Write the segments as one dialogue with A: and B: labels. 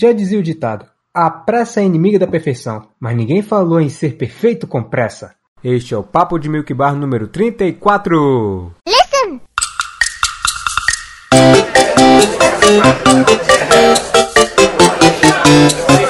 A: Já dizia o ditado: a pressa é inimiga da perfeição, mas ninguém falou em ser perfeito com pressa. Este é o Papo de Milk Bar número 34.
B: Listen!
A: Olá,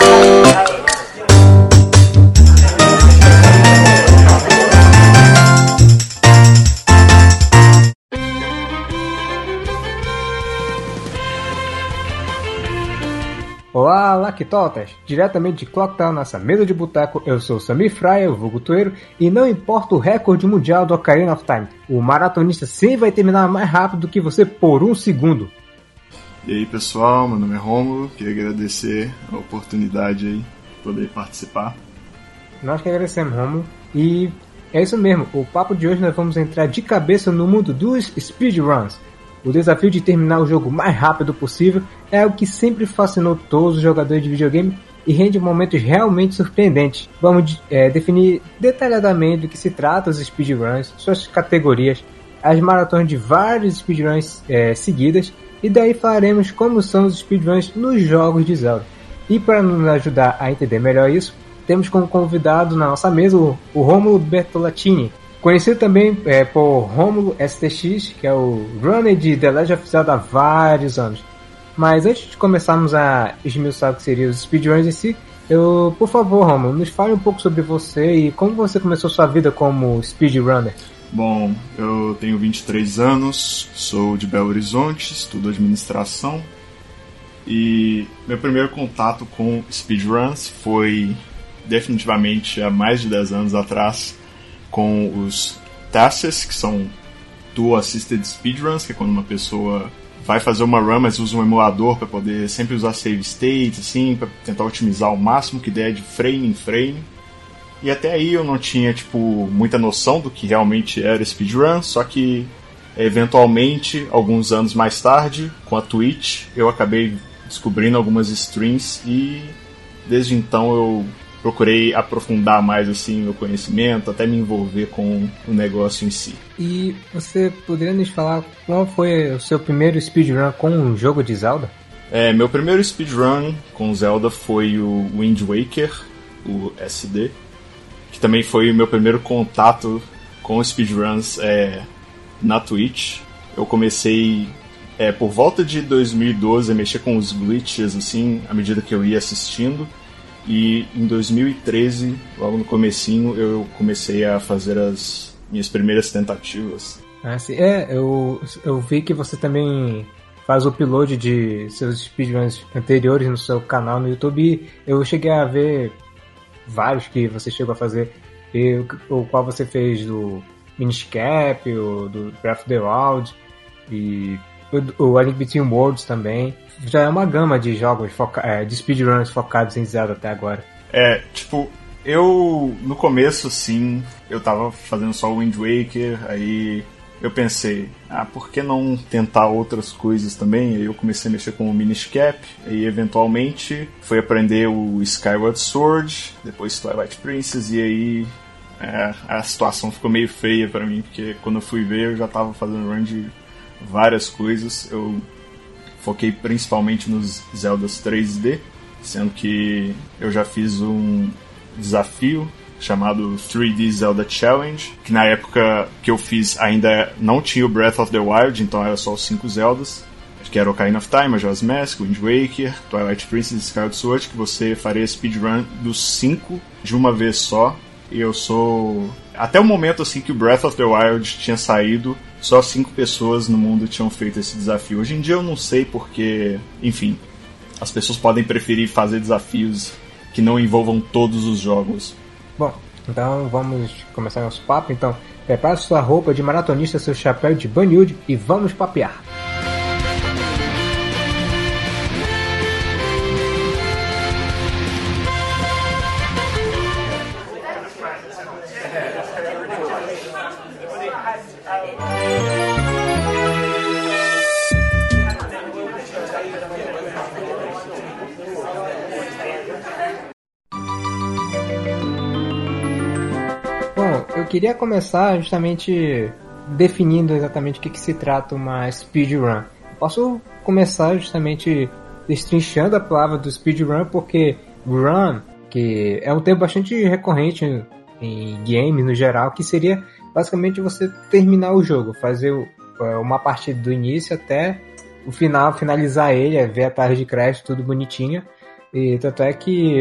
A: Lactotas! Diretamente de Clocktown, nossa mesa de boteco, eu sou Samir Fryer, o vulgo Tueiro, e não importa o recorde mundial do Ocarina of Time, o maratonista sempre vai terminar mais rápido do que você por um segundo.
C: E aí pessoal, meu nome é Romulo, queria agradecer a oportunidade aí de poder participar.
A: Nós que agradecemos, Romulo, e é isso mesmo, o papo de hoje nós vamos entrar de cabeça no mundo dos speedruns. O desafio de terminar o jogo o mais rápido possível é o que sempre fascinou todos os jogadores de videogame e rende momentos realmente surpreendentes. Vamos é, definir detalhadamente do que se trata os speedruns, suas categorias, as maratonas de vários speedruns é, seguidas e daí falaremos como são os speedruns nos jogos de Zelda. E para nos ajudar a entender melhor isso, temos como convidado na nossa mesa o, o Romulo Bertolatini, Conhecido também é, por Romulo STX, que é o runner de The Legend of Zelda há vários anos. Mas antes de começarmos a esmiuçar o que seriam os speedruns em si, eu, por favor, Romulo, nos fale um pouco sobre você e como você começou sua vida como speedrunner.
C: Bom, eu tenho 23 anos, sou de Belo Horizonte, estudo administração e meu primeiro contato com speedruns foi definitivamente há mais de 10 anos atrás com os TASES, que são Dual Assisted Speedruns, que é quando uma pessoa vai fazer uma run, mas usa um emulador para poder sempre usar save states, assim, para tentar otimizar o máximo que der de frame em frame. E até aí eu não tinha, tipo, muita noção do que realmente era speedrun, só que eventualmente, alguns anos mais tarde, com a Twitch, eu acabei descobrindo algumas streams e desde então eu procurei aprofundar mais assim meu conhecimento, até me envolver com o negócio em si.
A: E você poderia nos falar qual foi o seu primeiro speedrun com um jogo de Zelda?
C: É, meu primeiro speedrun com Zelda foi o Wind Waker, o SD, que também foi o meu primeiro contato com speedruns é, na Twitch. Eu comecei é, por volta de 2012 a mexer com os glitches assim, à medida que eu ia assistindo. E em 2013, logo no comecinho, eu comecei a fazer as minhas primeiras tentativas.
A: Ah, sim. É, eu, eu vi que você também faz o upload de seus speedruns anteriores no seu canal no YouTube. Eu cheguei a ver vários que você chegou a fazer. E, o qual você fez do Minish Cap, o do Breath of the Wild e o, o Link Between Worlds também já é uma gama de jogos foca é, de speedruns focados em Zelda até agora.
C: É, tipo, eu no começo sim, eu tava fazendo só Wind Waker, aí eu pensei, ah, por que não tentar outras coisas também? Aí eu comecei a mexer com o Minish Cap, e eventualmente fui aprender o Skyward Sword, depois Twilight Princess, e aí é, a situação ficou meio feia para mim, porque quando eu fui ver eu já tava fazendo run de várias coisas. Eu foquei principalmente nos Zeldas 3D, sendo que eu já fiz um desafio chamado 3D Zelda Challenge, que na época que eu fiz ainda não tinha o Breath of the Wild, então era só os 5 Zeldas. Que era Ocarina of Time, Majora's Mask, Wind Waker, Twilight Princess e Skyward Sword, que você faria speedrun dos 5 de uma vez só. E eu sou... Até o momento assim que o Breath of the Wild tinha saído, só cinco pessoas no mundo tinham feito esse desafio. Hoje em dia eu não sei porque, enfim, as pessoas podem preferir fazer desafios que não envolvam todos os jogos.
A: Bom, então vamos começar nosso papo. Então, prepare sua roupa de maratonista, seu chapéu de banhude e vamos papear. Queria começar justamente definindo exatamente o que, que se trata uma speedrun. Posso começar justamente destrinchando a palavra do speedrun, porque run, que é um termo bastante recorrente em games no geral, que seria basicamente você terminar o jogo, fazer é, uma partida do início até o final, finalizar ele, ver a tarde de crédito, tudo bonitinho. E tanto é que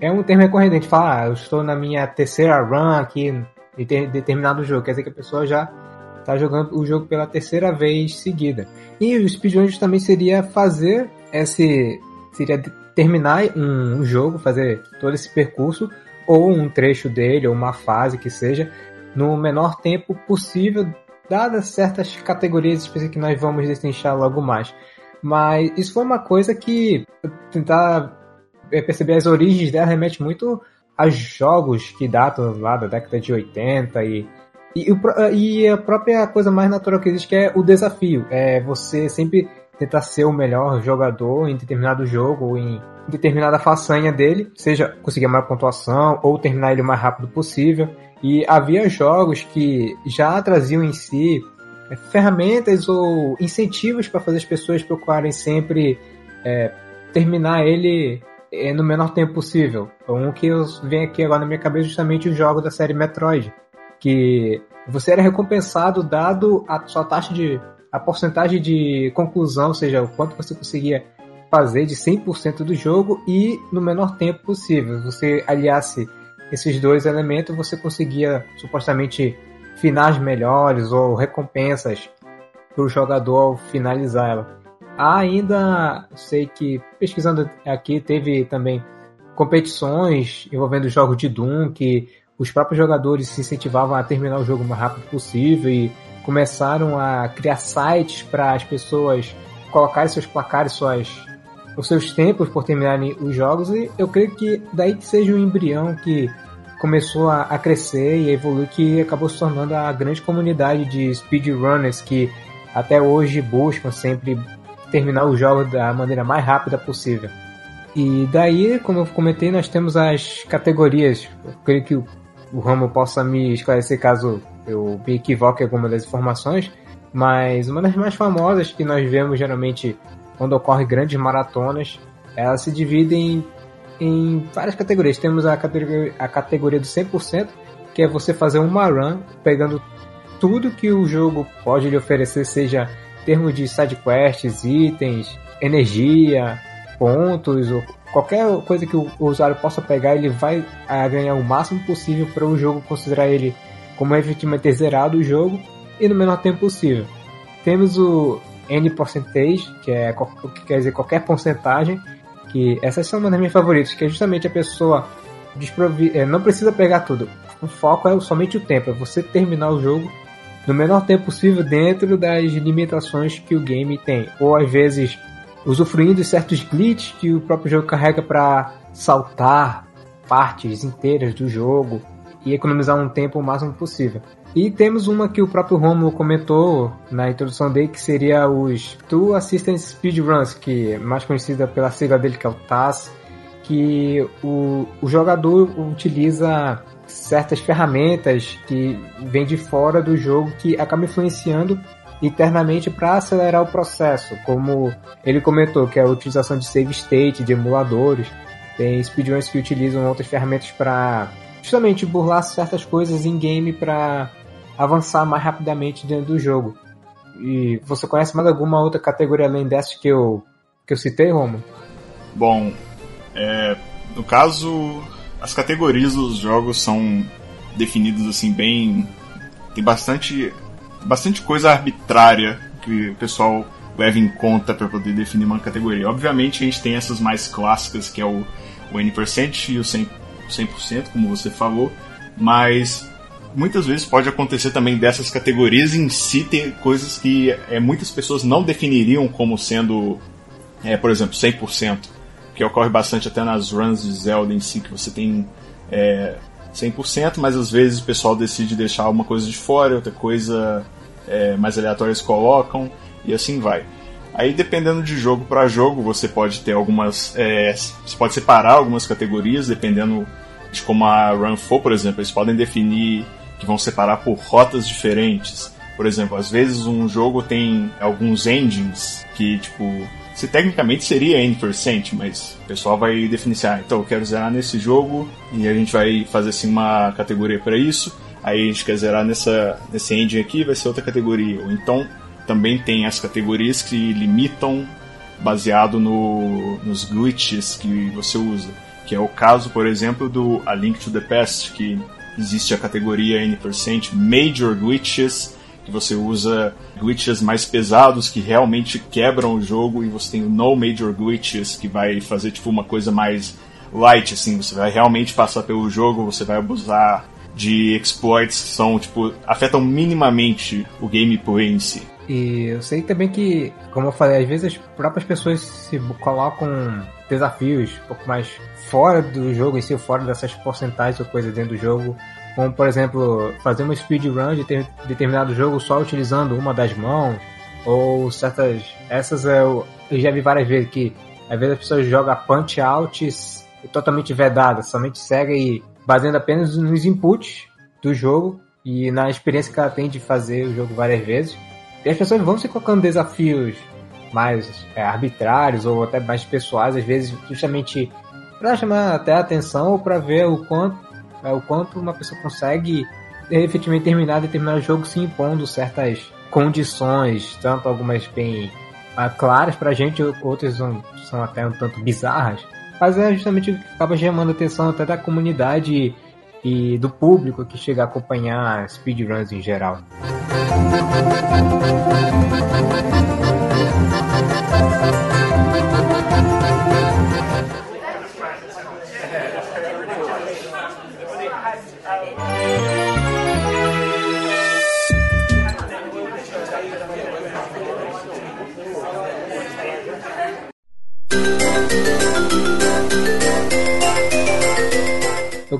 A: é um termo recorrente, a gente fala, ah, eu estou na minha terceira run aqui em determinado jogo, quer dizer que a pessoa já está jogando o jogo pela terceira vez seguida. E o speedrun também seria fazer esse seria terminar um, um jogo, fazer todo esse percurso ou um trecho dele ou uma fase que seja no menor tempo possível, dadas certas categorias específicas que nós vamos destrinchar logo mais. Mas isso foi uma coisa que tentar é, perceber as origens dela remete muito a jogos que datam lá da década de 80 e, e, e a própria coisa mais natural que existe que é o desafio. É você sempre tentar ser o melhor jogador em determinado jogo ou em determinada façanha dele, seja conseguir a maior pontuação ou terminar ele o mais rápido possível. E havia jogos que já traziam em si é, ferramentas ou incentivos para fazer as pessoas procurarem sempre é, terminar ele é, no menor tempo possível. Um que vem aqui agora na minha cabeça é justamente o jogo da série Metroid, que você era recompensado dado a sua taxa de a porcentagem de conclusão, ou seja, o quanto você conseguia fazer de 100% do jogo e no menor tempo possível. Você aliasse esses dois elementos, você conseguia supostamente finais melhores ou recompensas para o jogador ao finalizar ela. Há ainda, sei que pesquisando aqui, teve também competições envolvendo jogos de Doom, que os próprios jogadores se incentivavam a terminar o jogo o mais rápido possível e começaram a criar sites para as pessoas colocarem seus placares, suas os seus tempos por terminarem os jogos. E eu creio que daí que seja o um embrião que começou a, a, crescer e evoluir que acabou se tornando a grande comunidade de speedrunners que até hoje buscam sempre terminar o jogo da maneira mais rápida possível. E daí, como eu comentei, nós temos as categorias. Eu creio que o, Ramo possa me esclarecer caso eu me equivoque alguma das informações, mas uma das mais famosas que nós vemos geralmente quando ocorre grandes maratonas, ela se divide em, em várias categorias. Temos a categoria, a categoria do 100%, que é você fazer uma run pegando tudo que o jogo pode lhe oferecer, seja termos de side quests, itens, energia, pontos, qualquer coisa que o usuário possa pegar, ele vai ganhar o máximo possível para o jogo considerar ele como efetivamente zerado o jogo e no menor tempo possível. Temos o N percentage, que é o que quer dizer qualquer porcentagem, que essas são uma das minhas favoritas, que é justamente a pessoa é, não precisa pegar tudo. O foco é somente o tempo, é você terminar o jogo no menor tempo possível dentro das limitações que o game tem. Ou às vezes usufruindo de certos glitches que o próprio jogo carrega para saltar partes inteiras do jogo e economizar um tempo o máximo possível. E temos uma que o próprio Romulo comentou na introdução dele, que seria os Two Assistant Speedruns, que é mais conhecida pela sigla dele, que é o TAS, que o, o jogador utiliza certas ferramentas que vêm de fora do jogo que acabam influenciando internamente para acelerar o processo, como ele comentou, que é a utilização de save state, de emuladores, tem speedruns que utilizam outras ferramentas para justamente burlar certas coisas em game para avançar mais rapidamente dentro do jogo. E você conhece mais alguma outra categoria além dessa que eu, que eu citei, Romo?
C: Bom, é, no caso, as categorias dos jogos são definidas assim bem. Tem bastante, bastante coisa arbitrária que o pessoal leva em conta para poder definir uma categoria. Obviamente a gente tem essas mais clássicas que é o, o N% e o 100%, 100%, como você falou, mas muitas vezes pode acontecer também dessas categorias em si ter coisas que é, muitas pessoas não definiriam como sendo, é, por exemplo, 100%, que ocorre bastante até nas runs de Zelda em si, que você tem é, 100%, mas às vezes o pessoal decide deixar uma coisa de fora, outra coisa é, mais aleatória eles colocam, e assim vai. Aí, dependendo de jogo para jogo, você pode ter algumas. É, você pode separar algumas categorias, dependendo de como a run for, por exemplo. Eles podem definir que vão separar por rotas diferentes. Por exemplo, às vezes um jogo tem alguns engines que, tipo, se tecnicamente seria N%, mas o pessoal vai definir assim, ah, então eu quero zerar nesse jogo e a gente vai fazer assim uma categoria para isso. Aí a gente quer zerar nessa, nesse engine aqui, vai ser outra categoria. Ou então também tem as categorias que limitam baseado no, nos glitches que você usa. Que é o caso, por exemplo, do A Link to the Past, que existe a categoria N% Major Glitches, que você usa glitches mais pesados que realmente quebram o jogo, e você tem o No Major Glitches, que vai fazer tipo uma coisa mais light, assim, você vai realmente passar pelo jogo, você vai abusar de exploits que são, tipo, afetam minimamente o gameplay em si.
A: E eu sei também que, como eu falei, às vezes as próprias pessoas se colocam desafios um pouco mais fora do jogo em si, fora dessas porcentagens ou coisas dentro do jogo. Como, por exemplo, fazer uma speedrun de ter, determinado jogo só utilizando uma das mãos. Ou certas. Essas eu, eu já vi várias vezes que às vezes as pessoas jogam punch outs totalmente vedadas, somente cega e baseando apenas nos inputs do jogo e na experiência que ela tem de fazer o jogo várias vezes. E as pessoas vão se colocando desafios mais é, arbitrários ou até mais pessoais, às vezes justamente para chamar até a atenção ou para ver o quanto, é, o quanto uma pessoa consegue efetivamente terminar determinado jogo se impondo certas condições, tanto algumas bem ah, claras para a gente, outras são, são até um tanto bizarras, mas é justamente o que acaba chamando a atenção até da comunidade e do público que chega a acompanhar speedruns em geral.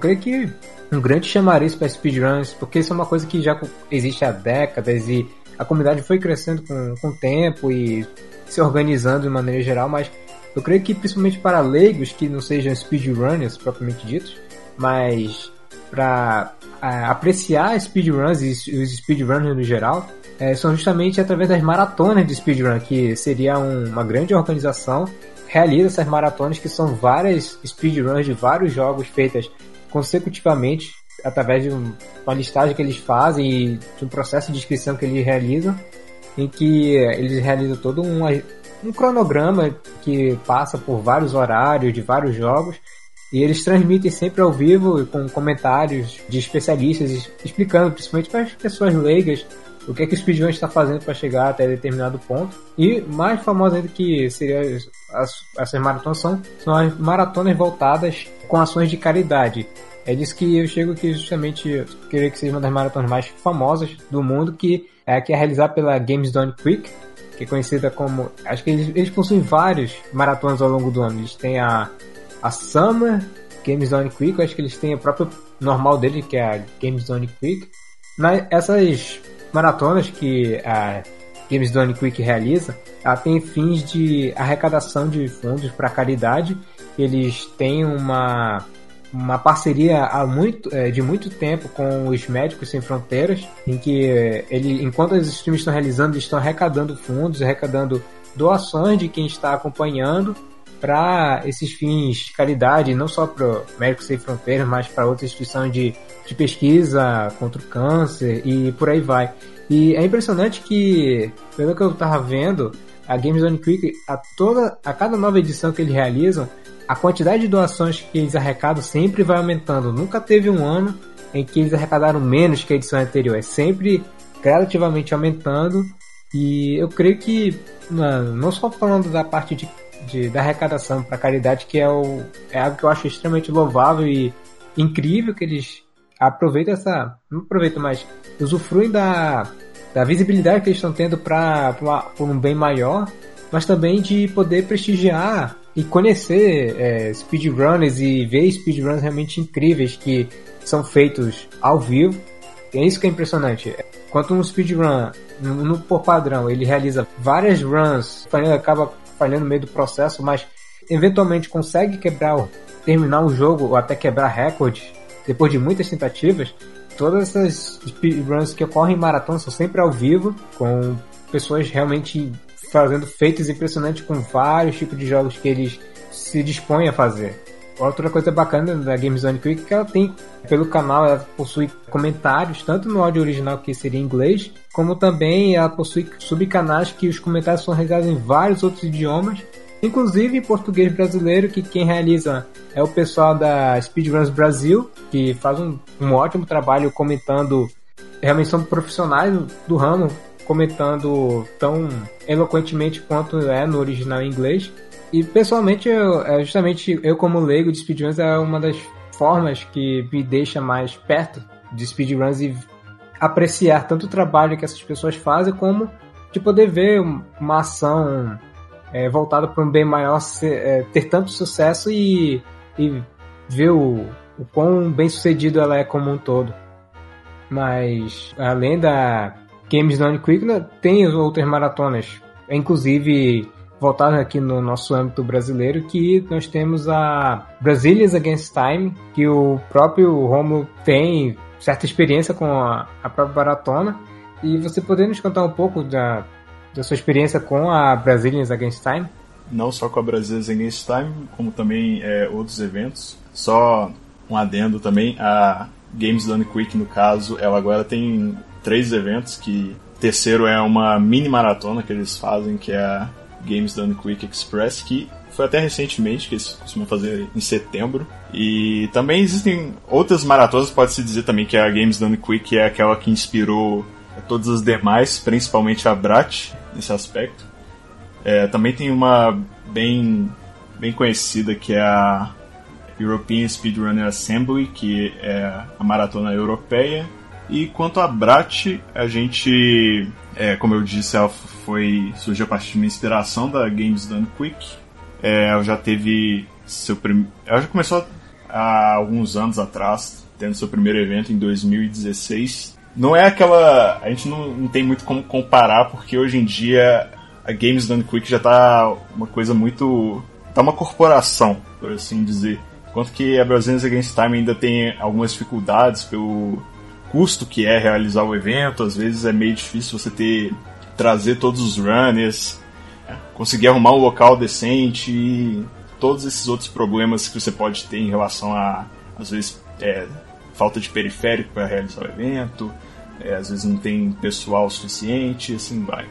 A: Creio que um grande chamariz para speedruns, porque isso é uma coisa que já existe há décadas e a comunidade foi crescendo com, com o tempo e se organizando de maneira geral, mas eu creio que principalmente para leigos que não sejam speedrunners propriamente ditos, mas para apreciar speedruns e os speedrunners no geral, é, são justamente através das maratonas de speedrun, que seria um, uma grande organização realiza essas maratonas que são várias speedruns de vários jogos feitas consecutivamente através de uma listagem que eles fazem e de um processo de inscrição que eles realizam, em que eles realizam todo um, um cronograma que passa por vários horários de vários jogos e eles transmitem sempre ao vivo com comentários de especialistas explicando principalmente para as pessoas leigas o que é que o speedrun está fazendo para chegar até determinado ponto. E mais famosa ainda que seria as, essas maratonas são, são as maratonas voltadas com ações de caridade. É disso que eu chego que justamente queria que seja uma das maratonas mais famosas do mundo, que é a que é realizada pela Games Done Quick, que é conhecida como. Acho que eles, eles possuem vários maratonas ao longo do ano. Eles têm a, a Summer Games Done Quick, acho que eles têm a própria normal dele, que é a Games Done Quick. Mas essas maratonas que a Games Done Quick realiza, ela tem fins de arrecadação de fundos para caridade. Eles têm uma uma parceria há muito, é, de muito tempo com os Médicos Sem Fronteiras, em que ele, enquanto os streams estão realizando, eles estão arrecadando fundos, arrecadando doações de quem está acompanhando para esses fins de caridade, não só para Médicos Sem Fronteiras, mas para outras instituições de, de pesquisa contra o câncer e por aí vai. E é impressionante que, pelo que eu estava vendo, a Games Zone Quick, a, toda, a cada nova edição que eles realizam, a quantidade de doações que eles arrecadam sempre vai aumentando. Nunca teve um ano em que eles arrecadaram menos que a edição anterior. É sempre gradativamente aumentando. E eu creio que, não só falando da parte de, de da arrecadação para caridade, que é, o, é algo que eu acho extremamente louvável e incrível que eles aproveitam essa. Não aproveitam, mas usufruem da, da visibilidade que eles estão tendo para um bem maior, mas também de poder prestigiar e conhecer é, speedrunners e ver speedruns realmente incríveis que são feitos ao vivo. E é isso que é impressionante. Quanto um speedrun, no, no, por padrão, ele realiza várias runs, acaba falhando no meio do processo, mas eventualmente consegue quebrar, terminar o jogo ou até quebrar recordes depois de muitas tentativas. Todas essas speedruns que ocorrem em maratona são sempre ao vivo, com pessoas realmente fazendo feitos impressionantes com vários tipos de jogos que eles se dispõem a fazer. Outra coisa bacana da Games Zone Quick é que ela tem, pelo canal, ela possui comentários, tanto no áudio original que seria em inglês, como também ela possui subcanais que os comentários são realizados em vários outros idiomas, inclusive em português brasileiro, que quem realiza é o pessoal da Speedruns Brasil, que faz um, um ótimo trabalho comentando, realmente são profissionais do ramo, comentando tão eloquentemente quanto é no original em inglês. E pessoalmente, eu, é justamente eu como leigo de speedruns é uma das formas que me deixa mais perto de speedruns e apreciar tanto o trabalho que essas pessoas fazem como de poder ver uma ação é, voltada para um bem maior ser, é, ter tanto sucesso e, e ver o, o quão bem sucedido ela é como um todo. Mas além da Games Done Quick, né, tem outras maratonas. Inclusive voltado aqui no nosso âmbito brasileiro, que nós temos a Brazilians Against Time, que o próprio Romulo tem certa experiência com a, a própria maratona. E você poderia nos contar um pouco da, da sua experiência com a Brazilians Against Time?
C: Não só com a Brazilians Against Time, como também é, outros eventos. Só um adendo também, a Games Done Quick, no caso, ela agora tem três eventos que terceiro é uma mini maratona que eles fazem, que é a Games Done Quick Express, que foi até recentemente, que eles costumam fazer em setembro. E também existem outras maratonas, pode-se dizer também que a Games Done Quick é aquela que inspirou todas as demais, principalmente a Brat, nesse aspecto. É, também tem uma bem, bem conhecida que é a European Speedrunner Assembly, que é a maratona europeia. E quanto a Brat, a gente é, como eu disse, ela foi surgiu a partir de uma inspiração da Games Done Quick. É, ela já teve seu prim... ela já começou há alguns anos atrás, tendo seu primeiro evento em 2016. Não é aquela, a gente não, não tem muito como comparar porque hoje em dia a Games Done Quick já tá uma coisa muito, tá uma corporação, por assim dizer. Enquanto que a Brazilians Against Time ainda tem algumas dificuldades pelo custo que é realizar o evento, às vezes é meio difícil você ter trazer todos os runners, conseguir arrumar um local decente e todos esses outros problemas que você pode ter em relação a às vezes é, falta de periférico para realizar o evento, é, às vezes não tem pessoal suficiente, assim vai.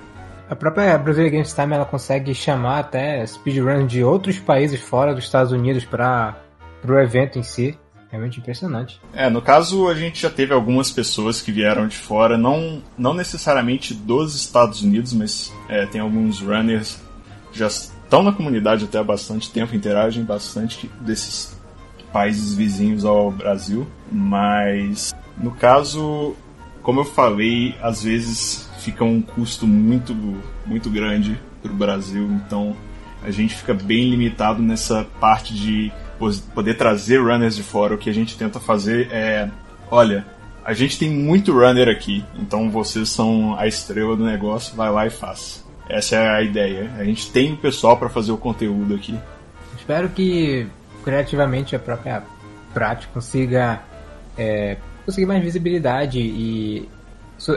A: A própria Brazilian Games Time ela consegue chamar até speedruns de outros países fora dos Estados Unidos para o evento em si. Realmente impressionante.
C: É, no caso a gente já teve algumas pessoas que vieram de fora, não, não necessariamente dos Estados Unidos, mas é, tem alguns runners já estão na comunidade até há bastante tempo, interagem bastante desses países vizinhos ao Brasil, mas no caso, como eu falei, às vezes fica um custo muito, muito grande para o Brasil, então a gente fica bem limitado nessa parte de poder trazer runners de fora, o que a gente tenta fazer é: olha, a gente tem muito runner aqui, então vocês são a estrela do negócio, vai lá e faz. Essa é a ideia. A gente tem o pessoal para fazer o conteúdo aqui.
A: Espero que criativamente a própria prática consiga é, conseguir mais visibilidade e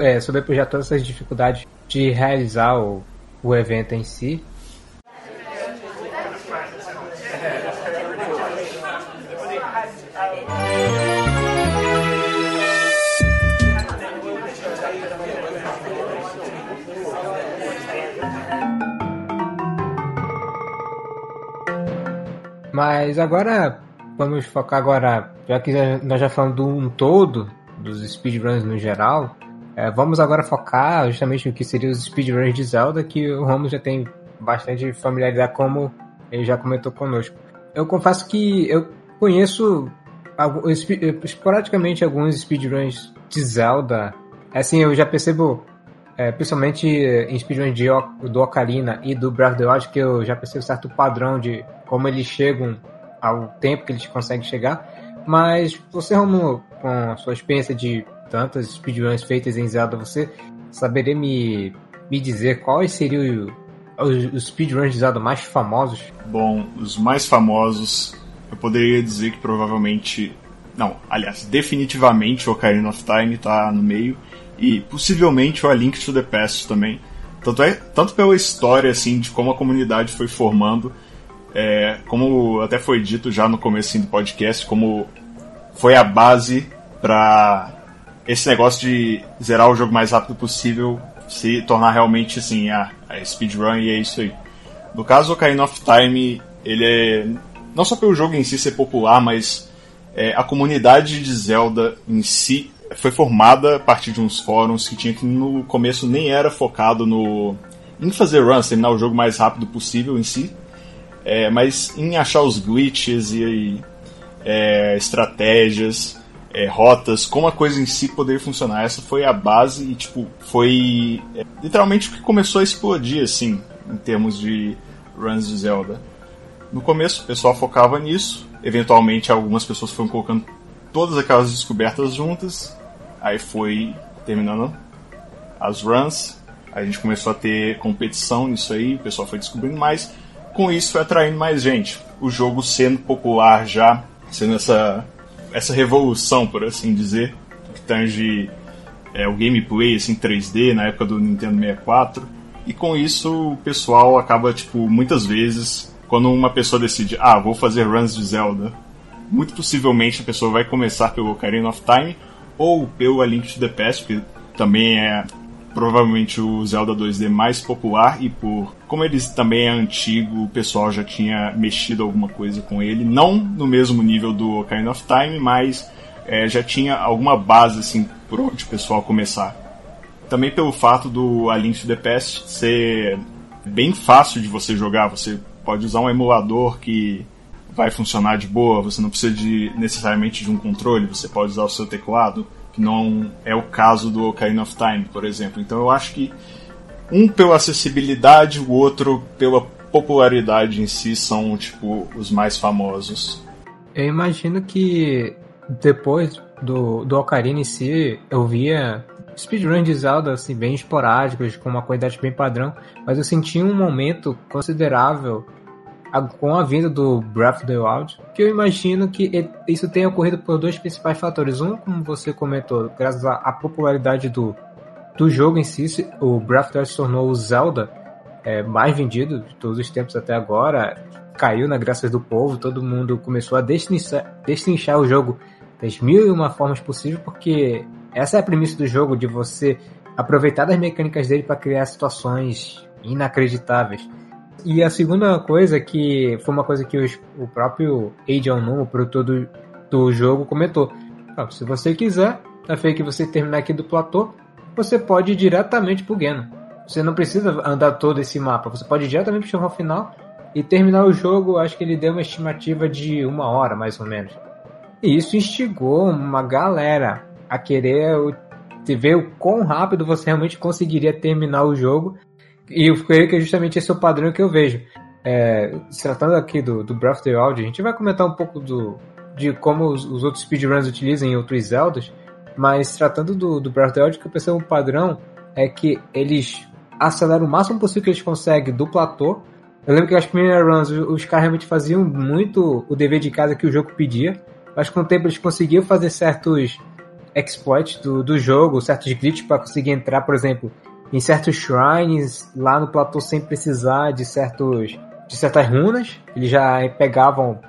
A: é, sobrepujar todas essas dificuldades de realizar o, o evento em si Mas agora vamos focar agora, já que nós já falamos do um todo, dos speedruns no geral, é, vamos agora focar justamente no que seriam os speedruns de Zelda, que o Romulo já tem bastante familiaridade, como ele já comentou conosco. Eu confesso que eu conheço esporadicamente alguns speedruns de Zelda. Assim, eu já percebo, é, principalmente em speedruns de, do Ocarina e do Breath of the Wild, que eu já percebo certo padrão de como eles chegam ao tempo que eles conseguem chegar. Mas você, Romulo, com a sua experiência de tantas speedruns feitas em Zelda, você saberia me, me dizer quais seriam os, os speedruns de Zelda mais famosos?
C: Bom, os mais famosos, eu poderia dizer que provavelmente. Não, aliás, definitivamente o Ocarina of Time está no meio. E possivelmente o A Link to the Past também. Tanto, é, tanto pela história, assim, de como a comunidade foi formando, é, como até foi dito já no começo do podcast, como foi a base para esse negócio de zerar o jogo mais rápido possível se tornar realmente assim a, a speedrun e é isso aí. No caso, o Ocarina of Time, ele é não só pelo jogo em si ser popular, mas é, a comunidade de Zelda em si foi formada a partir de uns fóruns que tinha que no começo nem era focado no em fazer runs, terminar o jogo mais rápido possível em si, é, mas em achar os glitches e é, estratégias, é, rotas, como a coisa em si poderia funcionar. Essa foi a base e tipo foi é, literalmente o que começou a explodir assim em termos de runs de Zelda. No começo o pessoal focava nisso, eventualmente algumas pessoas foram colocando todas aquelas descobertas juntas, aí foi terminando as runs, a gente começou a ter competição nisso aí, o pessoal foi descobrindo mais, com isso atraindo mais gente. O jogo sendo popular já, sendo essa, essa revolução, por assim dizer, que tange é, o gameplay assim, 3D na época do Nintendo 64. E com isso o pessoal acaba, tipo, muitas vezes quando uma pessoa decide, ah, vou fazer runs de Zelda, muito possivelmente a pessoa vai começar pelo Ocarina of Time ou pelo A Link to the Past, que também é provavelmente o Zelda 2D mais popular e por como ele também é antigo, o pessoal já tinha mexido alguma coisa com ele, não no mesmo nível do Ocarina of Time, mas é, já tinha alguma base assim por onde o pessoal começar. Também pelo fato do A Link to the Past ser bem fácil de você jogar, você pode usar um emulador que vai funcionar de boa, você não precisa de, necessariamente de um controle, você pode usar o seu teclado, que não é o caso do Ocarina of Time, por exemplo. Então eu acho que um pela acessibilidade, o outro pela popularidade em si são tipo os mais famosos.
A: Eu imagino que depois do, do Ocarina em si, eu via speedrun de Zelda assim, bem esporádicos, com uma qualidade bem padrão, mas eu senti um momento considerável com a vinda do Breath of the Wild, que eu imagino que isso tenha ocorrido por dois principais fatores. Um, como você comentou, graças à popularidade do, do jogo em si, o Breath of the Wild se tornou o Zelda é, mais vendido de todos os tempos até agora, caiu na graças do povo, todo mundo começou a destrinchar, destrinchar o jogo das mil e uma formas possíveis, porque essa é a premissa do jogo, de você aproveitar das mecânicas dele para criar situações inacreditáveis. E a segunda coisa que foi uma coisa que os, o próprio Eiji Onu, o produtor do, do jogo, comentou. Ah, se você quiser, tá feio que você terminar aqui do platô, você pode ir diretamente pro Geno. Você não precisa andar todo esse mapa, você pode ir diretamente pro final e terminar o jogo, acho que ele deu uma estimativa de uma hora, mais ou menos. E isso instigou uma galera a querer ver o quão rápido você realmente conseguiria terminar o jogo e eu creio que é justamente esse é o padrão que eu vejo. É, se tratando aqui do, do Breath of the Wild, a gente vai comentar um pouco do, de como os, os outros speedruns utilizam em outros Zeldas, mas tratando do, do Breath of the Wild, que eu percebo um padrão é que eles aceleram o máximo possível que eles conseguem do platô. Eu lembro que as primeiras runs os, caras realmente faziam muito o dever de casa que o jogo pedia, mas com o tempo eles conseguiam fazer certos exploits do, do jogo, certos glitches para conseguir entrar, por exemplo, em certos shrines lá no platô sem precisar de certos de certas runas. Eles já pegavam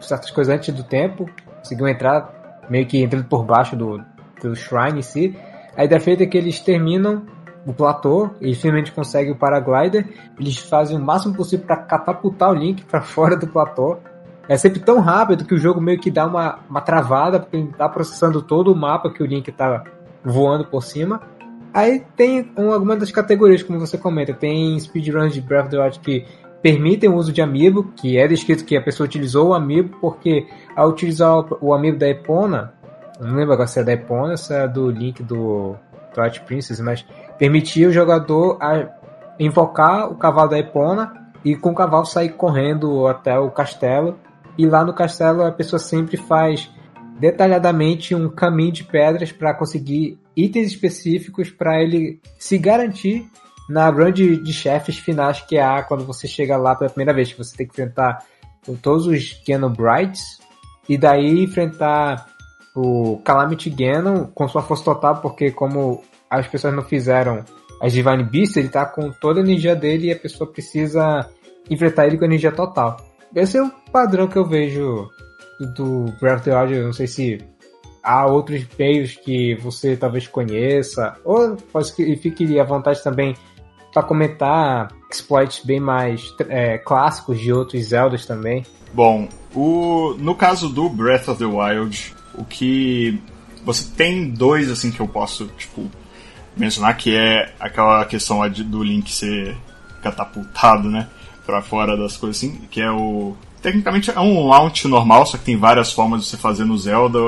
A: certas coisas antes do tempo, conseguiam entrar meio que entrando por baixo do, do shrine em si. A ideia feita é que eles terminam o platô, eles finalmente conseguem o paraglider, eles fazem o máximo possível para catapultar o Link para fora do platô. É sempre tão rápido que o jogo meio que dá uma, uma travada, porque ele está processando todo o mapa que o Link está voando por cima. Aí tem algumas das categorias, como você comenta, tem speedruns de Breath of the Wild que permitem o uso de amiibo, que é descrito que a pessoa utilizou o amiibo, porque ao utilizar o amiibo da Epona, não lembro agora se é da Epona se é do Link do Twilight Princess, mas permitia o jogador invocar o cavalo da Epona e com o cavalo sair correndo até o castelo. E lá no castelo a pessoa sempre faz detalhadamente um caminho de pedras para conseguir itens específicos para ele se garantir na run de, de chefes finais que há quando você chega lá pela primeira vez, que você tem que enfrentar todos os Ganon Brights e daí enfrentar o Calamity Ganon com sua força total, porque como as pessoas não fizeram as Divine Beast, ele tá com toda a energia dele e a pessoa precisa enfrentar ele com energia total. Esse é o padrão que eu vejo do Breath of the Wild. Eu não sei se há outros meios que você talvez conheça, ou fique à vontade também para comentar exploits bem mais é, clássicos de outros Zeldas também.
C: Bom, o, no caso do Breath of the Wild, o que você tem dois assim que eu posso tipo mencionar que é aquela questão do Link ser catapultado, né, para fora das coisas assim, que é o tecnicamente é um launch normal, só que tem várias formas de você fazer no Zelda.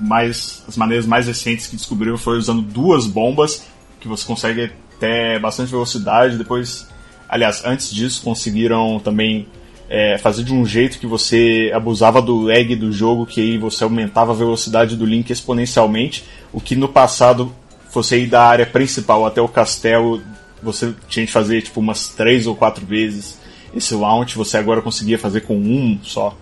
C: Mais, as maneiras mais recentes que descobriram foi usando duas bombas que você consegue ter bastante velocidade. Depois, aliás, antes disso conseguiram também é, fazer de um jeito que você abusava do lag do jogo, que aí você aumentava a velocidade do Link exponencialmente, o que no passado você ir da área principal até o castelo, você tinha que fazer tipo umas três ou quatro vezes esse launch, você agora conseguia fazer com um só.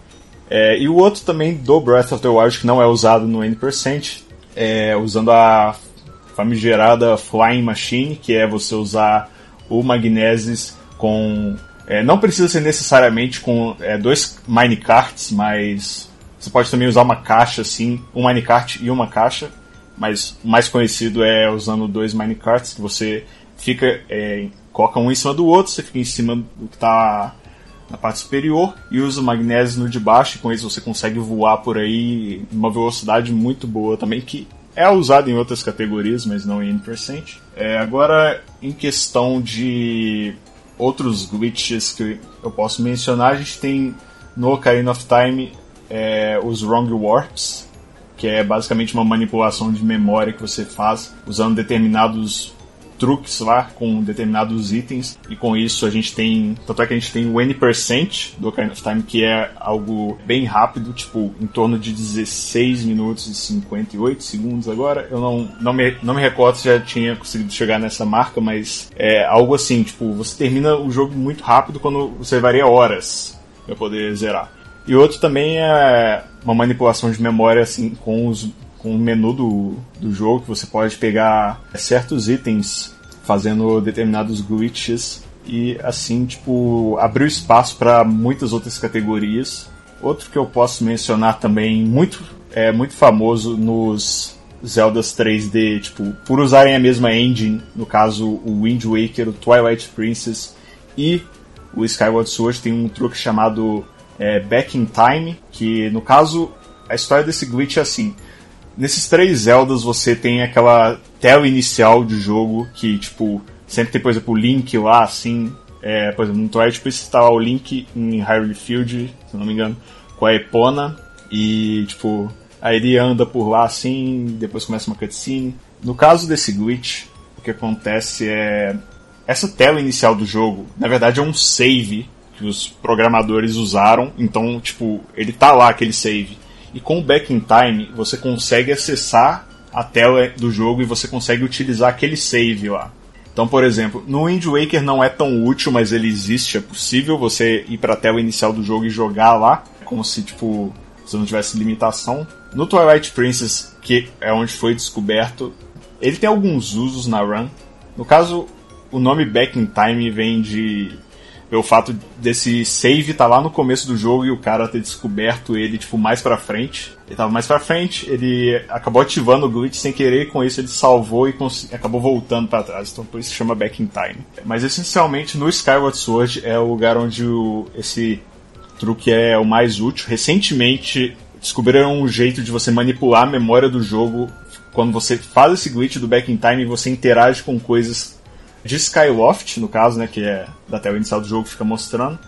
C: É, e o outro também do Breath of the Wild, que não é usado no N%, é usando a famigerada Flying Machine, que é você usar o Magnesis com. É, não precisa ser necessariamente com é, dois minecarts, mas você pode também usar uma caixa assim, um minecart e uma caixa, mas o mais conhecido é usando dois minecarts, que você fica, é, coloca um em cima do outro, você fica em cima do que está na parte superior e usa magnésio no de baixo, e com isso você consegue voar por aí uma velocidade muito boa também, que é usado em outras categorias, mas não em N%. É, agora, em questão de outros glitches que eu posso mencionar, a gente tem no Ocarina of Time é, os Wrong Warps, que é basicamente uma manipulação de memória que você faz usando determinados truques lá com determinados itens e com isso a gente tem tanto é que a gente tem o N% do Ocarina of Time que é algo bem rápido tipo em torno de 16 minutos e 58 segundos agora. Eu não, não, me, não me recordo se já tinha conseguido chegar nessa marca mas é algo assim tipo você termina o jogo muito rápido quando você varia horas para poder zerar. E outro também é uma manipulação de memória assim com os com o menu do, do jogo que você pode pegar certos itens fazendo determinados glitches e assim, tipo, abriu espaço para muitas outras categorias. Outro que eu posso mencionar também, muito, é, muito famoso nos Zeldas 3D, tipo, por usarem a mesma engine, no caso o Wind Waker, o Twilight Princess e o Skyward Sword, tem um truque chamado é, Back in Time, que no caso a história desse glitch é assim: Nesses três Zeldas você tem aquela tela inicial de jogo que, tipo, sempre tem, por exemplo, o Link lá, assim. É, por exemplo, no Twilight Princess tá o Link em Hyrule Field, se não me engano, com a Epona. E, tipo, aí ele anda por lá assim, depois começa uma cutscene. No caso desse glitch, o que acontece é. Essa tela inicial do jogo, na verdade, é um save que os programadores usaram. Então, tipo, ele tá lá, aquele save. E com o Back in Time, você consegue acessar a tela do jogo e você consegue utilizar aquele save lá. Então, por exemplo, no Wind Waker não é tão útil, mas ele existe, é possível você ir para a tela inicial do jogo e jogar lá, como se tipo você não tivesse limitação. No Twilight Princess, que é onde foi descoberto, ele tem alguns usos na run. No caso, o nome Back in Time vem de pelo fato desse save tá lá no começo do jogo e o cara ter descoberto ele, tipo, mais pra frente. Ele tava mais pra frente, ele acabou ativando o glitch sem querer, e com isso ele salvou e acabou voltando para trás. Então por isso chama Back in Time. Mas essencialmente no Skyward Sword é o lugar onde o, esse truque é o mais útil. Recentemente descobriram um jeito de você manipular a memória do jogo quando você faz esse glitch do Back in Time e você interage com coisas de Skyloft, no caso, né, que é da tela inicial do jogo, fica mostrando,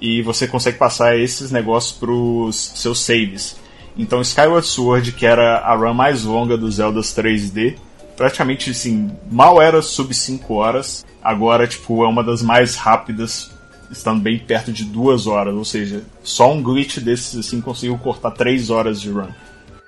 C: e você consegue passar esses negócios para os seus saves. Então, Skyward Sword, que era a run mais longa dos Zeldas 3D, praticamente assim, mal era sub 5 horas, agora tipo é uma das mais rápidas, estando bem perto de 2 horas, ou seja, só um glitch desses assim conseguiu cortar 3 horas de run.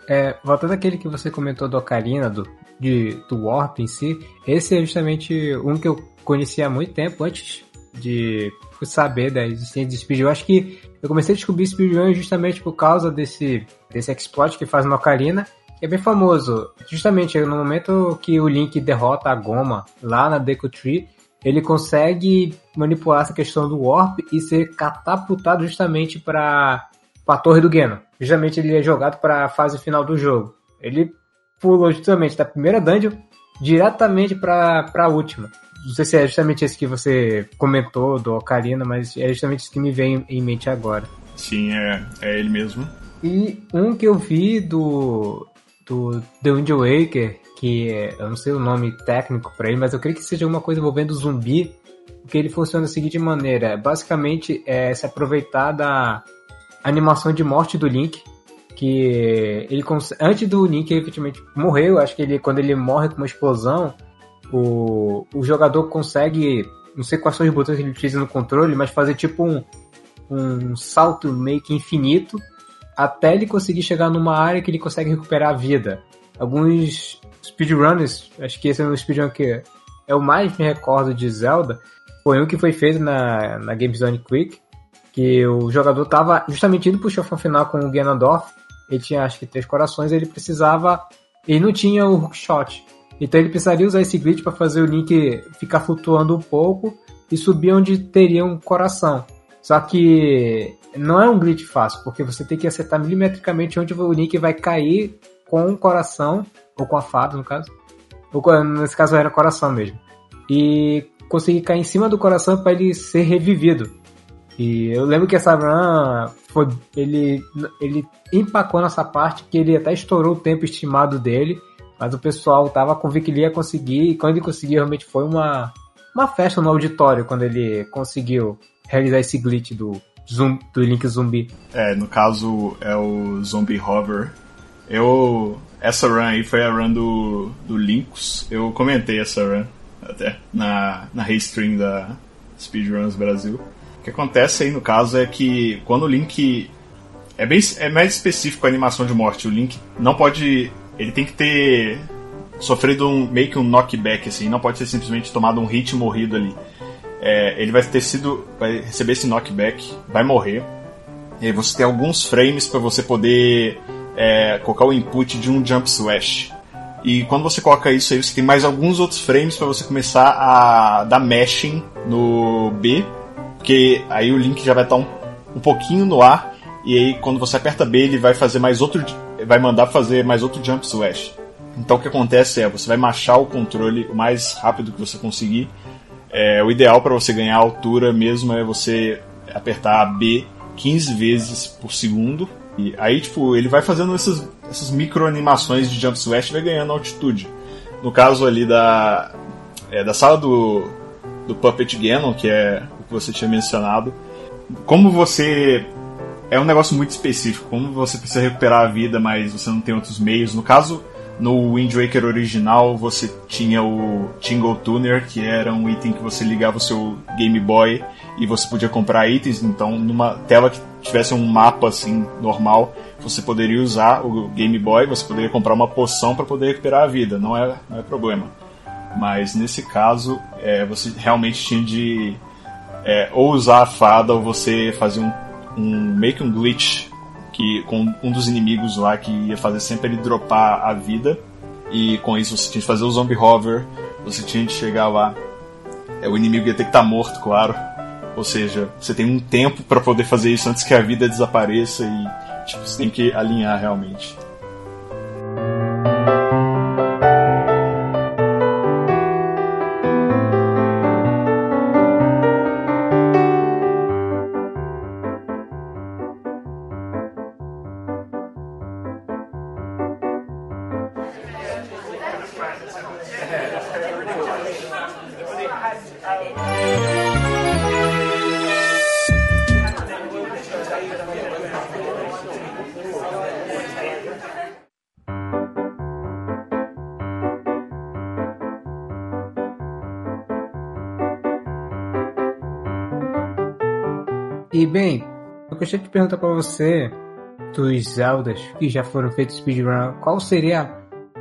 A: É, voltando àquele que você comentou do Ocarina, do, de, do Warp em si, esse é justamente um que eu conhecia há muito tempo, antes de saber da existência de speedrun. Acho que eu comecei a descobrir speedrun justamente por causa desse, desse exploit que faz no Ocarina, que é bem famoso. Justamente no momento que o Link derrota a Goma lá na Deku Tree, ele consegue manipular essa questão do Warp e ser catapultado justamente para a Torre do Geno. Justamente ele é jogado para a fase final do jogo. Ele pulou justamente da primeira dungeon diretamente para a última. Não sei se é justamente esse que você comentou do Ocarina, mas é justamente isso que me vem em mente agora.
C: Sim, é, é ele mesmo.
A: E um que eu vi do, do The Wind Waker, que é, eu não sei o nome técnico para ele, mas eu creio que seja alguma coisa envolvendo zumbi, que ele funciona da seguinte maneira: basicamente é se aproveitar da animação de morte do Link, que ele antes do Link efetivamente morrer, acho que ele quando ele morre com uma explosão, o, o jogador consegue, não sei quais são os botões que ele utiliza no controle, mas fazer tipo um, um salto meio que infinito até ele conseguir chegar numa área que ele consegue recuperar a vida. Alguns speedrunners, acho que esse é um speedrun que é o mais me recordo de Zelda, foi um que foi feito na, na Game Zone Quick, que o jogador estava justamente indo pro chefão final com o Ganondorf, ele tinha acho que três corações, ele precisava, ele não tinha o hookshot, então ele precisaria usar esse glitch para fazer o Link ficar flutuando um pouco e subir onde teria um coração. Só que não é um glitch fácil, porque você tem que acertar milimetricamente onde o Link vai cair com o coração, ou com a fada no caso. Ou, nesse caso era coração mesmo. E conseguir cair em cima do coração para ele ser revivido. E eu lembro que essa run foi. Ele, ele empacou nessa parte que ele até estourou o tempo estimado dele. Mas o pessoal tava convicto que ele ia conseguir. E quando ele conseguiu, realmente foi uma, uma festa no auditório quando ele conseguiu realizar esse glitch do, zoom, do Link Zumbi.
C: É, no caso é o Zombie Hover. Eu. Essa run aí foi a run do, do Links. Eu comentei essa run até na, na restream da Speedruns Brasil. O que acontece aí no caso é que quando o Link. É, bem, é mais específico a animação de morte. O Link não pode. Ele tem que ter sofrido um, meio que um knockback, assim. Não pode ser simplesmente tomado um hit e morrido ali. É, ele vai ter sido. Vai receber esse knockback, vai morrer. E aí você tem alguns frames para você poder é, colocar o input de um jump slash. E quando você coloca isso aí, você tem mais alguns outros frames para você começar a dar meshing no B porque aí o Link já vai estar um, um pouquinho no ar e aí quando você aperta B ele vai fazer mais outro vai mandar fazer mais outro jump slash. Então o que acontece é você vai machar o controle o mais rápido que você conseguir. É, o ideal para você ganhar altura mesmo é você apertar B 15 vezes por segundo. E aí, tipo, ele vai fazendo essas, essas micro animações de jump slash e vai ganhando altitude. No caso ali da, é, da sala do, do Puppet Ganon, que é que você tinha mencionado. Como você. É um negócio muito específico, como você precisa recuperar a vida, mas você não tem outros meios. No caso, no Wind Waker original, você tinha o Tingle Tuner, que era um item que você ligava o seu Game Boy e você podia comprar itens. Então, numa tela que tivesse um mapa assim normal, você poderia usar o Game Boy, você poderia comprar uma poção para poder recuperar a vida. Não é, não é problema. Mas nesse caso, é, você realmente tinha de é, ou usar a fada ou você fazer um, um meio que um glitch que, com um dos inimigos lá que ia fazer sempre ele dropar a vida. E com isso você tinha que fazer o zombie hover, você tinha que chegar lá. É, o inimigo ia ter que estar tá morto, claro. Ou seja, você tem um tempo para poder fazer isso antes que a vida desapareça e tipo, você tem que alinhar realmente.
A: Perguntar para você, dos Zeldas que já foram feitos speedrun, qual seria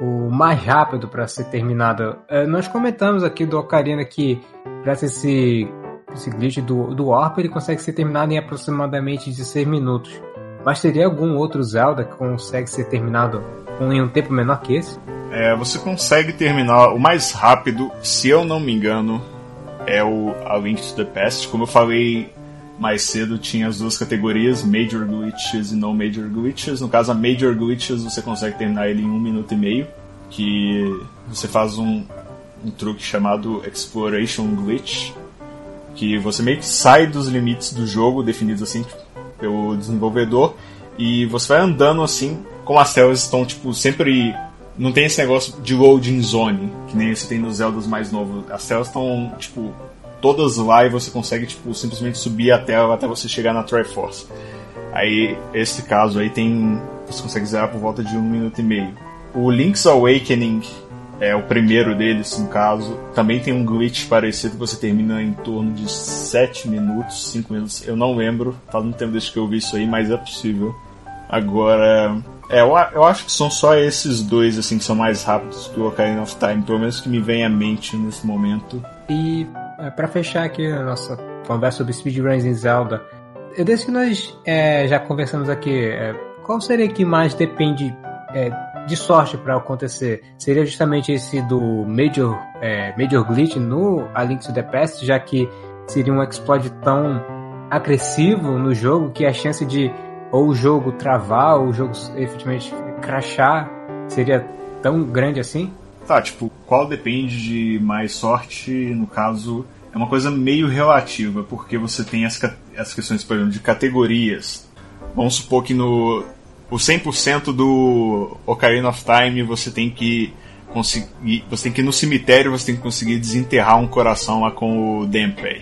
A: o mais rápido para ser terminado? É, nós comentamos aqui do Ocarina que, graças a esse, esse glitch do, do Warp, ele consegue ser terminado em aproximadamente 16 minutos. Mas teria algum outro Zelda que consegue ser terminado em um tempo menor que esse?
C: É, você consegue terminar o mais rápido, se eu não me engano, é o A Link to the Past. Como eu falei mais cedo, tinha as duas categorias, Major Glitches e No Major Glitches. No caso, a Major Glitches você consegue terminar ele em um minuto e meio, que você faz um, um truque chamado Exploration Glitch, que você meio que sai dos limites do jogo definidos assim pelo desenvolvedor e você vai andando assim, como as telas estão tipo sempre não tem esse negócio de loading zone, que nem você tem nos Zeldas mais novos. As telas estão, tipo, todas lá e você consegue, tipo, simplesmente subir a tela até você chegar na Triforce. Aí, esse caso aí tem. Você consegue zerar por volta de um minuto e meio. O Link's Awakening é o primeiro deles, no caso. Também tem um glitch parecido que você termina em torno de 7 minutos, 5 minutos. Eu não lembro, faz muito tempo desde que eu vi isso aí, mas é possível. Agora, é, eu, eu, acho que são só esses dois assim que são mais rápidos que o Ocarina of Time, pelo menos que me vem à mente nesse momento.
A: E é, para fechar aqui a nossa conversa sobre speedruns em Zelda, eu desde que nós é, já conversamos aqui, é, qual seria que mais depende é, de sorte para acontecer? Seria justamente esse do Major, é, Major Glitch no A Link to the Past, já que seria um exploit tão agressivo no jogo que a chance de ou o jogo travar, ou o jogo efetivamente crashar, seria tão grande assim?
C: Tá, tipo, qual depende de mais sorte, no caso, é uma coisa meio relativa, porque você tem as, as questões, por exemplo, de categorias. Vamos supor que no o 100% do Ocarina of Time você tem que conseguir, você tem que ir no cemitério, você tem que conseguir desenterrar um coração lá com o Denpei.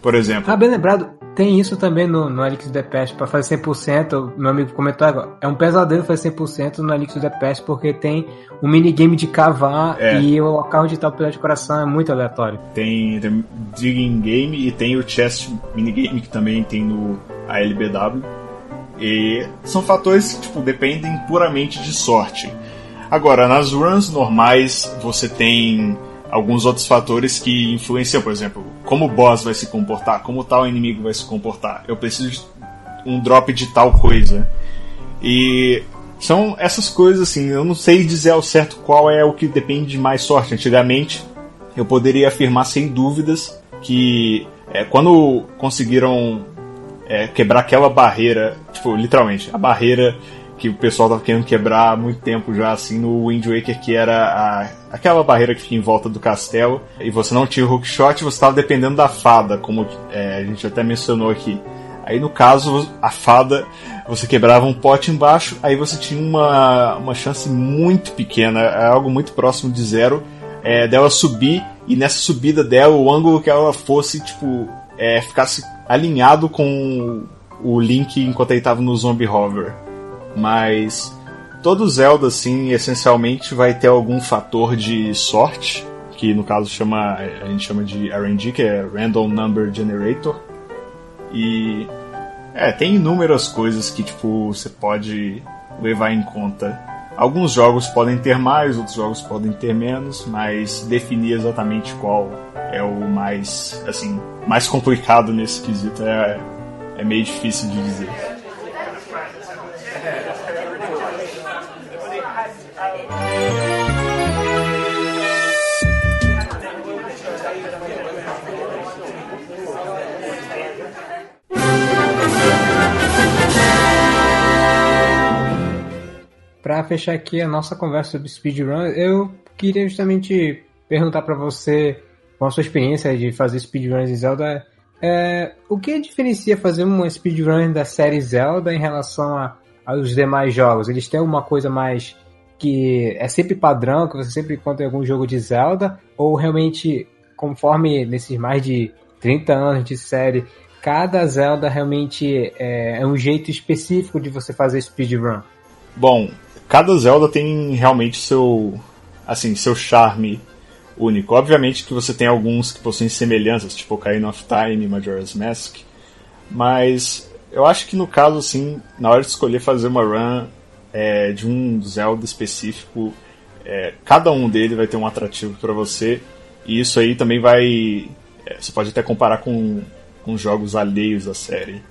C: Por exemplo.
A: Ah, bem lembrado. Tem isso também no, no Elixir The Past, para fazer 100%, meu amigo comentou agora, é um pesadelo fazer 100% no Elixir The Past, porque tem o um minigame de cavar é. e o local onde tá o pilar de coração é muito aleatório.
C: Tem, tem Digging Game e tem o Chest Minigame, que também tem no ALBW. E são fatores que tipo, dependem puramente de sorte. Agora, nas runs normais, você tem alguns outros fatores que influenciam, por exemplo, como o boss vai se comportar, como tal inimigo vai se comportar. Eu preciso de um drop de tal coisa. E são essas coisas assim, eu não sei dizer ao certo qual é o que depende de mais sorte. Antigamente, eu poderia afirmar sem dúvidas que é, quando conseguiram é, quebrar aquela barreira, tipo, literalmente, a barreira que o pessoal tava querendo quebrar há muito tempo já, assim, no Wind Waker, que era a, aquela barreira que fica em volta do castelo, e você não tinha o hookshot, você estava dependendo da fada, como é, a gente até mencionou aqui. Aí no caso, a fada, você quebrava um pote embaixo, aí você tinha uma, uma chance muito pequena, é algo muito próximo de zero, é, dela subir, e nessa subida dela, o ângulo que ela fosse, tipo, é, ficasse alinhado com o Link enquanto ele estava no Zombie Hover. Mas todo Zelda, assim, essencialmente vai ter algum fator de sorte, que no caso chama, a gente chama de RNG, que é Random Number Generator. E é, tem inúmeras coisas que tipo você pode levar em conta. Alguns jogos podem ter mais, outros jogos podem ter menos, mas definir exatamente qual é o mais, assim, mais complicado nesse quesito é, é meio difícil de dizer.
A: Para fechar aqui a nossa conversa sobre speedrun, eu queria justamente perguntar para você, com a sua experiência de fazer speedruns em Zelda, é, o que diferencia fazer uma speedrun da série Zelda em relação a, aos demais jogos? Eles têm uma coisa mais que é sempre padrão, que você sempre encontra em algum jogo de Zelda, ou realmente, conforme nesses mais de 30 anos de série, cada Zelda realmente é, é um jeito específico de você fazer speedrun?
C: Bom, cada Zelda tem realmente seu assim seu charme único. Obviamente que você tem alguns que possuem semelhanças, tipo Ocarina of Time, Majora's Mask, mas eu acho que no caso assim, na hora de escolher fazer uma run é, de um Zelda específico, é, cada um dele vai ter um atrativo para você e isso aí também vai é, você pode até comparar com, com jogos alheios à série.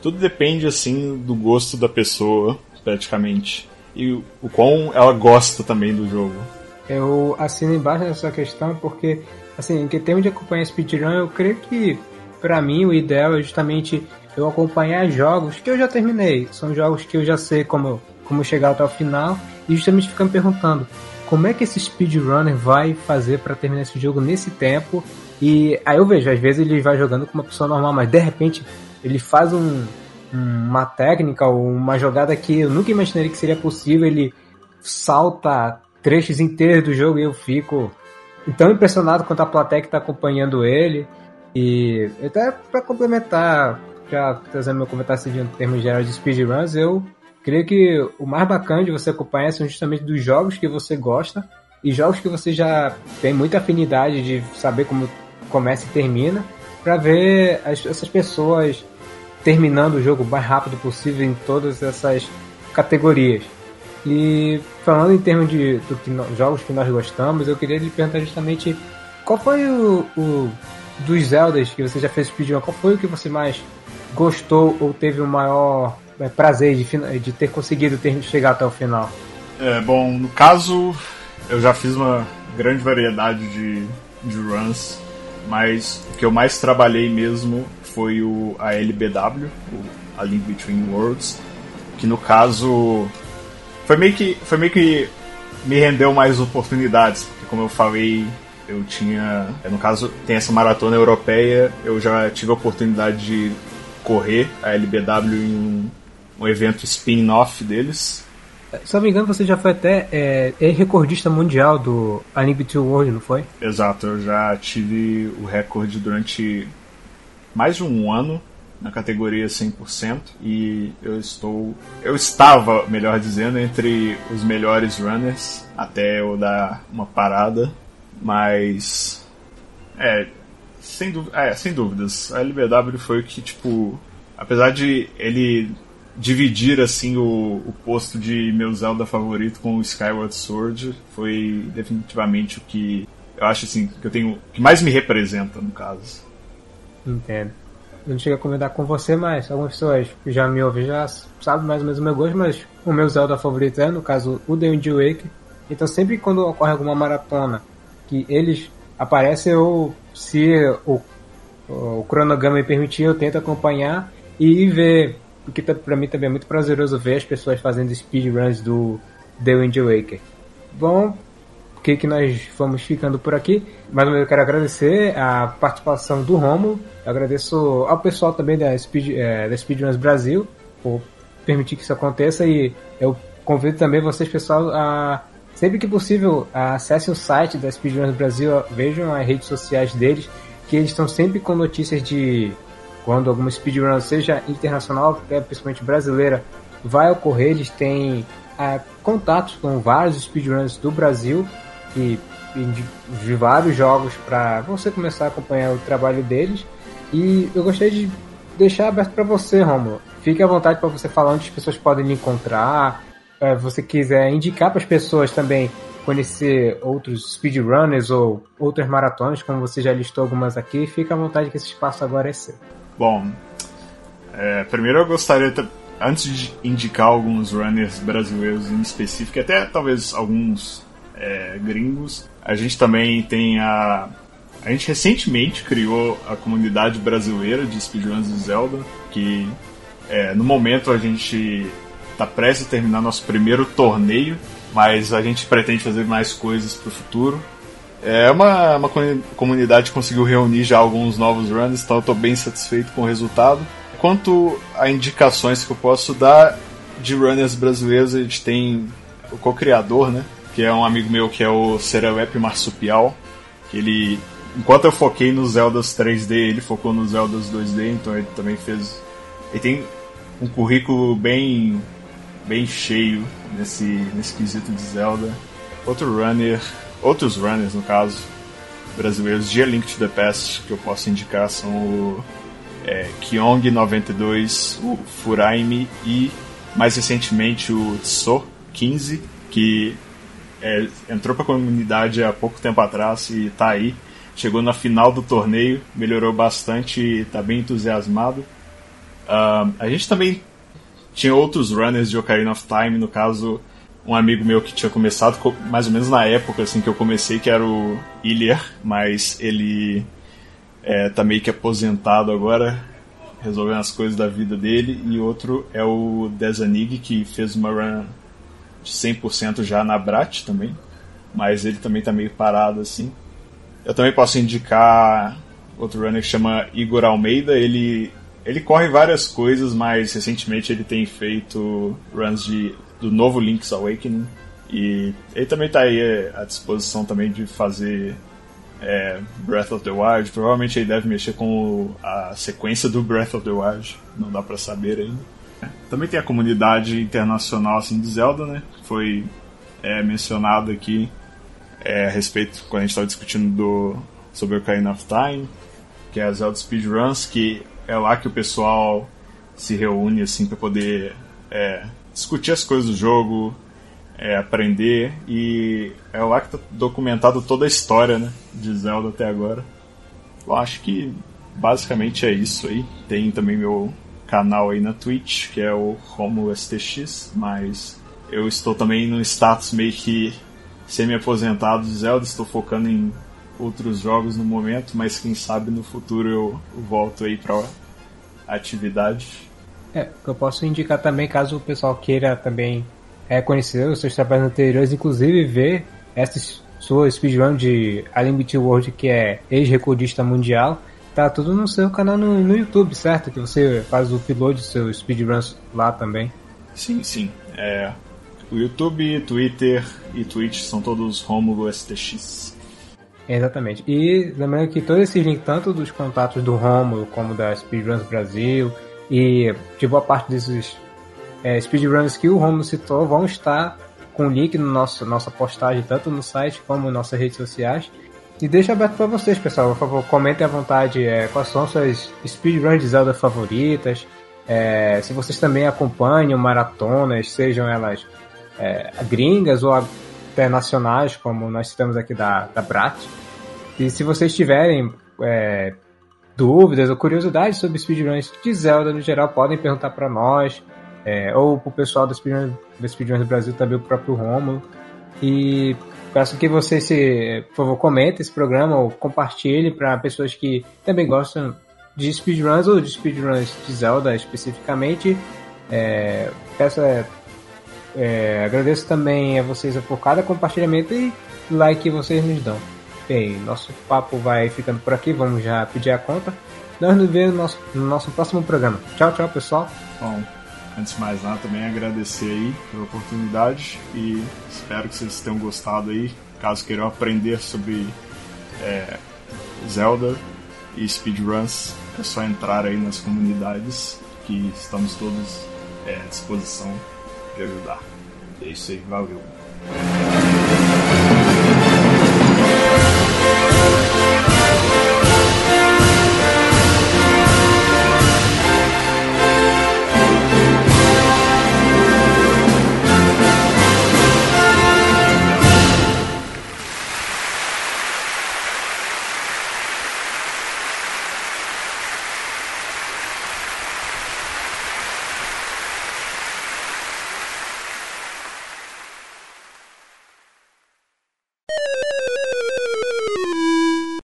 C: Tudo depende assim do gosto da pessoa, praticamente. E o quão ela gosta também do jogo.
A: Eu assino embaixo nessa questão porque, assim, em termos de acompanhar speedrun, eu creio que, para mim, o ideal é justamente eu acompanhar jogos que eu já terminei. São jogos que eu já sei como, como chegar até o final e justamente ficar me perguntando como é que esse speedrunner vai fazer para terminar esse jogo nesse tempo. E aí eu vejo, às vezes ele vai jogando com uma pessoa normal, mas de repente ele faz um, uma técnica ou uma jogada que eu nunca imaginaria que seria possível. Ele salta trechos inteiros do jogo e eu fico tão impressionado quanto a plateia que está acompanhando ele. E até para complementar, já trazendo meu comentário assim, em termos gerais de speedruns, eu creio que o mais bacana de você acompanhar são justamente dos jogos que você gosta e jogos que você já tem muita afinidade de saber como começa e termina, para ver as, essas pessoas terminando o jogo o mais rápido possível em todas essas categorias. E falando em termos de do que jogos que nós gostamos, eu queria lhe perguntar justamente qual foi o, o dos Zeldas que você já fez speedrun, qual foi o que você mais gostou ou teve o maior é, prazer de, de ter conseguido ter, chegar até o final?
C: É, bom, no caso, eu já fiz uma grande variedade de, de runs, mas o que eu mais trabalhei mesmo foi o a LBW, o A Link Between Worlds, que no caso foi meio que foi meio que me rendeu mais oportunidades, porque como eu falei, eu tinha, no caso, tem essa maratona europeia, eu já tive a oportunidade de correr a LBW em um um evento spin-off deles.
A: Se não me engano, você já foi até é, recordista mundial do Unlimited World, não foi?
C: Exato, eu já tive o recorde durante mais de um ano na categoria 100% e eu estou eu estava, melhor dizendo, entre os melhores runners até eu dar uma parada, mas é sem, é, sem dúvidas, a LBW foi o que tipo, apesar de ele dividir assim o, o posto de meu Zelda favorito com o Skyward Sword foi definitivamente o que eu acho assim que eu tenho que mais me representa no caso.
A: Entendo. Eu não cheguei a comentar com você, mas algumas pessoas que já me ouvem já sabem mais ou menos o meu gosto, mas o meu Zelda favorito é, no caso, o The Wind Waker. Então sempre quando ocorre alguma maratona que eles aparecem, eu, se o, o cronograma me permitir, eu tento acompanhar e ver porque para mim também é muito prazeroso ver as pessoas fazendo speedruns do The Wind Waker. Bom, o que, que nós vamos ficando por aqui. Mais uma vez eu quero agradecer a participação do Romo. Eu agradeço ao pessoal também da, Speed, é, da Speedruns Brasil por permitir que isso aconteça e eu convido também vocês, pessoal, a sempre que possível acessem o site da Speedruns Brasil, vejam as redes sociais deles, que eles estão sempre com notícias de quando alguma speedrun, seja internacional, principalmente brasileira, vai ocorrer, eles têm é, contatos com vários speedruns do Brasil e, e de, de, vários jogos para você começar a acompanhar o trabalho deles. E eu gostaria de deixar aberto para você, Romulo. Fique à vontade para você falar onde as pessoas podem lhe encontrar. É, você quiser indicar para as pessoas também conhecer outros speedrunners ou outras maratonas, como você já listou algumas aqui, fique à vontade que esse espaço agora é seu.
C: Bom, é, primeiro eu gostaria, antes de indicar alguns runners brasileiros em específico, até talvez alguns é, gringos, a gente também tem a. A gente recentemente criou a comunidade brasileira de speedruns de Zelda, que é, no momento a gente está prestes a terminar nosso primeiro torneio, mas a gente pretende fazer mais coisas para o futuro. É uma, uma comunidade que conseguiu reunir já alguns novos runners, então eu estou bem satisfeito com o resultado. Quanto a indicações que eu posso dar de runners brasileiros, a gente tem o co-criador, né? Que é um amigo meu que é o Serelep Marsupial. Que ele, enquanto eu foquei nos Zeldas 3D, ele focou nos Zeldas 2D, então ele também fez. Ele tem um currículo bem, bem cheio nesse, nesse quesito de Zelda. Outro runner outros runners, no caso, brasileiros de A Link to the Past, que eu posso indicar são o é, Kyong92, o Furaimi e, mais recentemente, o Tso 15, que é, entrou para a comunidade há pouco tempo atrás e está aí. Chegou na final do torneio, melhorou bastante e está bem entusiasmado. Uh, a gente também tinha outros runners de Ocarina of Time, no caso um amigo meu que tinha começado, mais ou menos na época assim que eu comecei, que era o Ilyer, mas ele é, tá meio que aposentado agora, resolvendo as coisas da vida dele, e outro é o Desanig, que fez uma run de 100% já na Brat também, mas ele também tá meio parado assim. Eu também posso indicar outro runner que chama Igor Almeida, ele ele corre várias coisas, mas recentemente ele tem feito runs de, do novo Link's Awakening. E ele também está aí é, à disposição também de fazer é, Breath of the Wild. Provavelmente ele deve mexer com a sequência do Breath of the Wild. Não dá para saber ainda. Também tem a comunidade internacional assim, de Zelda, né? Foi é, mencionado aqui é, a respeito, quando a gente estava discutindo do, sobre o Ocarina of Time, que é a Zelda Speedruns, que é lá que o pessoal se reúne assim para poder é, discutir as coisas do jogo, é, aprender e é lá que tá documentado toda a história né, de Zelda até agora. Eu acho que basicamente é isso aí. Tem também meu canal aí na Twitch, que é o Romulo STX, mas eu estou também no status meio que semi-aposentado de Zelda, estou focando em outros jogos no momento, mas quem sabe no futuro eu volto aí para atividade.
A: É, eu posso indicar também, caso o pessoal queira também é, conhecer os seus trabalhos anteriores, inclusive ver essa sua speedrun de Unlimited World, que é ex-recordista mundial, tá tudo no seu canal no, no, YouTube, certo? Que você faz o upload dos seus speedruns lá também.
C: Sim, sim. É, o YouTube, Twitter e Twitch são todos Romulo STX.
A: Exatamente. E lembrando que todo esse link, tanto dos contatos do Romulo como da Speedruns Brasil e de boa parte desses é, speedruns que o Romulo citou, vão estar com link no nosso nossa postagem, tanto no site como nas nossas redes sociais. E deixa aberto para vocês, pessoal. Por favor, comentem à vontade é, quais são suas speedruns de Zelda favoritas. É, se vocês também acompanham maratonas, sejam elas é, gringas ou até nacionais, como nós citamos aqui da, da Brat. E se vocês tiverem é, dúvidas ou curiosidades sobre speedruns de Zelda no geral, podem perguntar para nós, é, ou para o pessoal do speedrun, do speedrun do Brasil, também o próprio Romulo. E peço que vocês, se, por favor, comentem esse programa ou compartilhem para pessoas que também gostam de speedruns ou de speedruns de Zelda especificamente. É, peço é, é, agradeço também a vocês por cada compartilhamento e like que vocês nos dão. Bem, nosso papo vai ficando por aqui, vamos já pedir a conta. Nós nos vemos no nosso, no nosso próximo programa. Tchau, tchau, pessoal.
C: Bom, antes de mais nada, também agradecer aí pela oportunidade e espero que vocês tenham gostado aí. Caso queiram aprender sobre é, Zelda e speedruns, é só entrar aí nas comunidades que estamos todos é, à disposição de ajudar. É isso aí, valeu.